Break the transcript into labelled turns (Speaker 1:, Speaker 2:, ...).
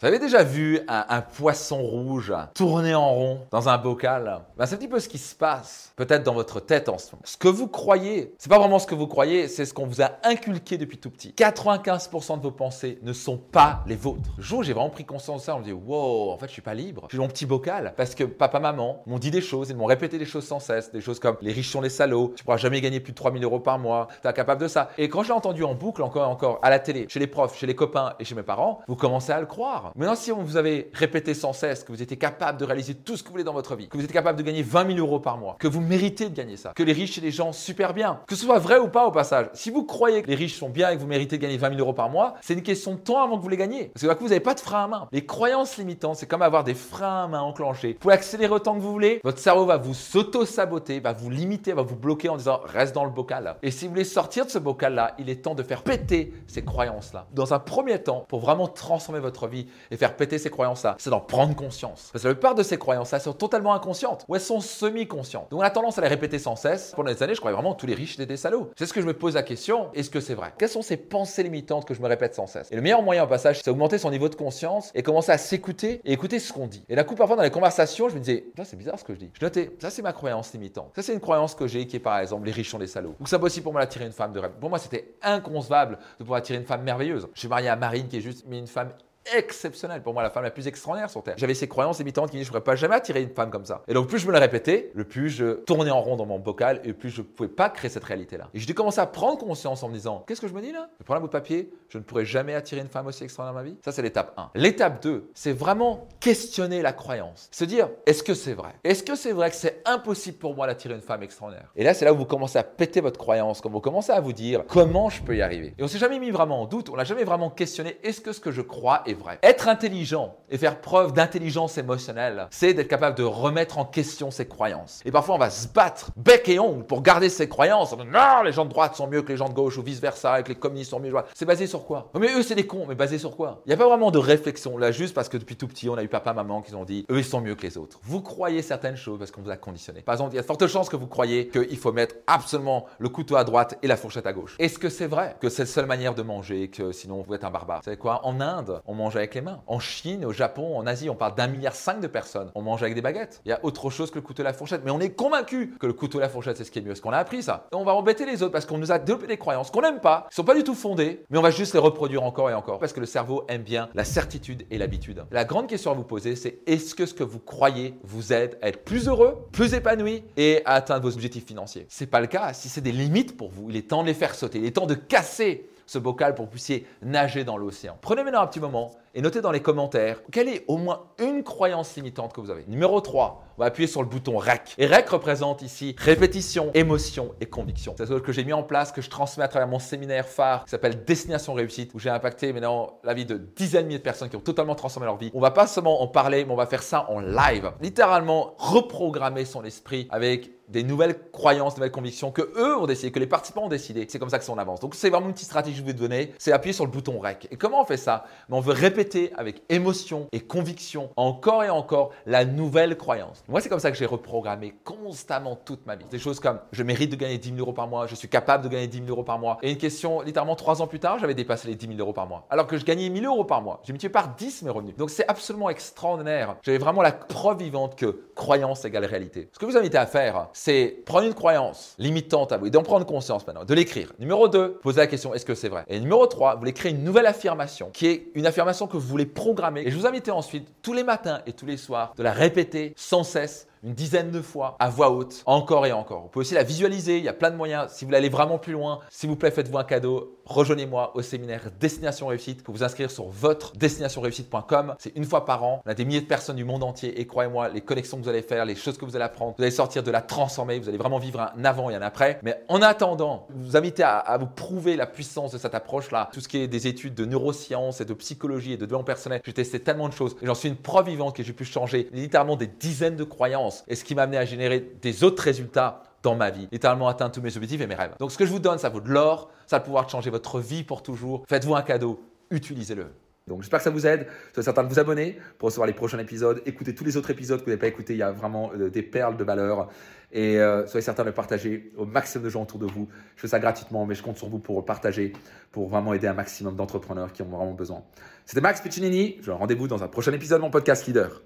Speaker 1: Vous avez déjà vu un, poisson rouge tourner en rond dans un bocal? Ben, C'est un petit peu ce qui se passe, peut-être dans votre tête en ce moment. Ce que vous croyez, c'est pas vraiment ce que vous croyez, c'est ce qu'on vous a inculqué depuis tout petit. 95% de vos pensées ne sont pas les vôtres. Le jour j'ai vraiment pris conscience de ça, on me dit Wow, en fait, je suis pas libre. J'ai mon petit bocal parce que papa, maman m'ont dit des choses, ils m'ont répété des choses sans cesse, des choses comme les riches sont les salauds, tu pourras jamais gagner plus de 3000 euros par mois, tu es incapable de ça. Et quand je l'ai entendu en boucle, encore et encore, à la télé, chez les profs, chez les copains et chez mes parents, vous commencez à le croire. Maintenant, si vous avait répété sans cesse que vous étiez capable de réaliser tout ce que vous voulez dans votre vie, que vous êtes capable de gagner 20 000 euros par mois, que vous méritez de gagner ça, que les riches sont des gens super bien, que ce soit vrai ou pas au passage, si vous croyez que les riches sont bien et que vous méritez de gagner 20 000 euros par mois, c'est une question de temps avant que vous les gagnez. Parce que coup, vous n'avez pas de frein à main. Les croyances limitantes, c'est comme avoir des freins à main enclenchés. Vous pouvez accélérer autant que vous voulez, votre cerveau va vous s'auto-saboter, va vous limiter, va vous bloquer en disant reste dans le bocal. Et si vous voulez sortir de ce bocal-là, il est temps de faire péter ces croyances-là. Dans un premier temps, pour vraiment transformer votre vie et faire péter ces croyances-là, c'est d'en prendre conscience. Parce que la plupart de ces croyances-là sont totalement inconscientes ou elles sont semi-conscientes. Donc on a tendance à les répéter sans cesse. Pendant des années, je croyais vraiment que tous les riches étaient des salauds. C'est ce que je me pose la question, est-ce que c'est vrai? Quelles sont ces pensées limitantes que je me répète sans cesse? Et le meilleur moyen au passage, c'est augmenter son niveau de conscience et commencer à s'écouter et écouter ce qu'on dit. Et d'un coup, parfois dans les conversations, je me disais, c'est bizarre ce que je dis. Je notais, ça c'est ma croyance limitante. Ça c'est une croyance que j'ai qui est par exemple, les riches sont des salauds. Ou ça possible pour moi d'attirer une femme de rêve. Pour moi, c'était inconcevable de pouvoir attirer une femme merveilleuse. Je suis marié à Marine qui est juste mais une femme exceptionnelle. Pour moi, la femme la plus extraordinaire sur Terre. J'avais ces croyances limitantes qui disaient je ne pourrais pas jamais attirer une femme comme ça. Et donc, plus je me le répétais, le plus je tournais en rond dans mon bocal et plus je ne pouvais pas créer cette réalité-là. Et j'ai commencé à prendre conscience en me disant qu'est-ce que je me dis là? Je prends un bout de papier, je ne pourrais jamais attirer une femme aussi extraordinaire dans ma vie? Ça, c'est l'étape 1. L'étape 2, c'est vraiment questionner la croyance. Se dire est-ce que c'est vrai? Est-ce que c'est vrai que c'est impossible pour moi d'attirer une femme extraordinaire? Et là, c'est là où vous commencez à péter votre croyance, quand vous commencez à vous dire comment je peux y arriver? Et on s'est jamais mis vraiment en doute, on n'a jamais vraiment questionné est-ce que ce que je crois est vrai. Être intelligent et faire preuve d'intelligence émotionnelle, c'est d'être capable de remettre en question ses croyances. Et parfois, on va se battre bec et ongle pour garder ses croyances. Non, les gens de droite sont mieux que les gens de gauche ou vice-versa, et que les communistes sont mieux. C'est basé sur quoi? Mais eux, c'est des cons, mais basé sur quoi? Il n'y a pas vraiment de réflexion là, juste parce que depuis tout petit, on a eu papa, maman qui ont dit eux, ils sont mieux que les autres. Vous croyez certaines choses parce qu'on vous a conditionné. Par exemple, il y a de fortes chances que vous croyez qu'il faut mettre absolument le couteau à droite et la fourchette à gauche. Est-ce que c'est vrai? Que c'est la seule manière de manger, que sinon vous êtes un barbare? Vous quoi? En Inde, on mange avec les mains. En Chine, au Japon, en Asie, on parle d'un milliard cinq de personnes. On mange avec des baguettes. Il y a autre chose que le couteau et la fourchette. Mais on est convaincu que le couteau et la fourchette, c'est ce qui est mieux. Est-ce qu'on a appris ça Et on va embêter les autres parce qu'on nous a développé des croyances qu'on n'aime pas, qui sont pas du tout fondées, mais on va juste les reproduire encore et encore. Parce que le cerveau aime bien la certitude et l'habitude. La grande question à vous poser, c'est est-ce que ce que vous croyez vous aide à être plus heureux, plus épanoui et à atteindre vos objectifs financiers? C'est pas le cas. Si c'est des limites pour vous, il est temps de les faire sauter. Il est temps de casser ce bocal pour que vous puissiez nager dans l'océan. Prenez maintenant un petit moment et notez dans les commentaires quelle est au moins une croyance limitante que vous avez. Numéro 3, on va appuyer sur le bouton REC. Et REC représente ici répétition, émotion et conviction. C'est ce que j'ai mis en place, que je transmets à travers mon séminaire phare qui s'appelle Destination Réussite, où j'ai impacté maintenant la vie de dizaines de milliers de personnes qui ont totalement transformé leur vie. On va pas seulement en parler, mais on va faire ça en live. Littéralement reprogrammer son esprit avec des nouvelles croyances, nouvelles convictions que eux ont décidé, que les participants ont décidé. C'est comme ça que ça en avance. Donc c'est vraiment une petite stratégie que je vais te donner, c'est appuyer sur le bouton REC. Et comment on fait ça? Mais On veut répéter avec émotion et conviction encore et encore la nouvelle croyance. Moi, c'est comme ça que j'ai reprogrammé constamment toute ma vie. Des choses comme je mérite de gagner 10 000 euros par mois, je suis capable de gagner 10 000 euros par mois. Et une question, littéralement trois ans plus tard, j'avais dépassé les 10 000 euros par mois. Alors que je gagnais 1000 euros par mois. J'ai multiplié par 10 mes revenus. Donc c'est absolument extraordinaire. J'avais vraiment la preuve vivante que croyance égale réalité. Ce que vous invite à faire, c'est prendre une croyance limitante à vous et d'en prendre conscience maintenant, de l'écrire. Numéro 2, poser la question est-ce que c'est vrai? Et numéro 3, vous voulez créer une nouvelle affirmation qui est une affirmation que vous voulez programmer. Et je vous invite ensuite tous les matins et tous les soirs de la répéter sans cesse une dizaine de fois à voix haute, encore et encore. Vous pouvez aussi la visualiser, il y a plein de moyens. Si vous voulez aller vraiment plus loin, s'il vous plaît, faites-vous un cadeau. Rejoignez-moi au séminaire Destination Réussite. Pour vous inscrire sur votre destinationreussite.com. C'est une fois par an. On a des milliers de personnes du monde entier et croyez-moi, les connexions que vous allez faire, les choses que vous allez apprendre, vous allez sortir de la transformer, vous allez vraiment vivre un avant et un après. Mais en attendant, vous invite à, vous prouver la puissance de cette approche-là. Tout ce qui est des études de neurosciences et de psychologie et de développement personnel, j'ai testé tellement de choses j'en suis une preuve vivante que j'ai pu changer littéralement des dizaines de croyances et ce qui m'a amené à générer des autres résultats dans ma vie, littéralement atteindre tous mes objectifs et mes rêves. Donc ce que je vous donne, ça vaut de l'or, ça va pouvoir changer votre vie pour toujours. Faites-vous un cadeau, utilisez-le. Donc j'espère que ça vous aide. Soyez certain de vous abonner pour recevoir les prochains épisodes. Écoutez tous les autres épisodes que vous n'avez pas écoutés. Il y a vraiment euh, des perles de valeur. Et euh, soyez certain de le partager au maximum de gens autour de vous. Je fais ça gratuitement, mais je compte sur vous pour partager, pour vraiment aider un maximum d'entrepreneurs qui en ont vraiment besoin. C'était Max Piccinini. Je vous rendez-vous dans un prochain épisode de mon podcast Leader.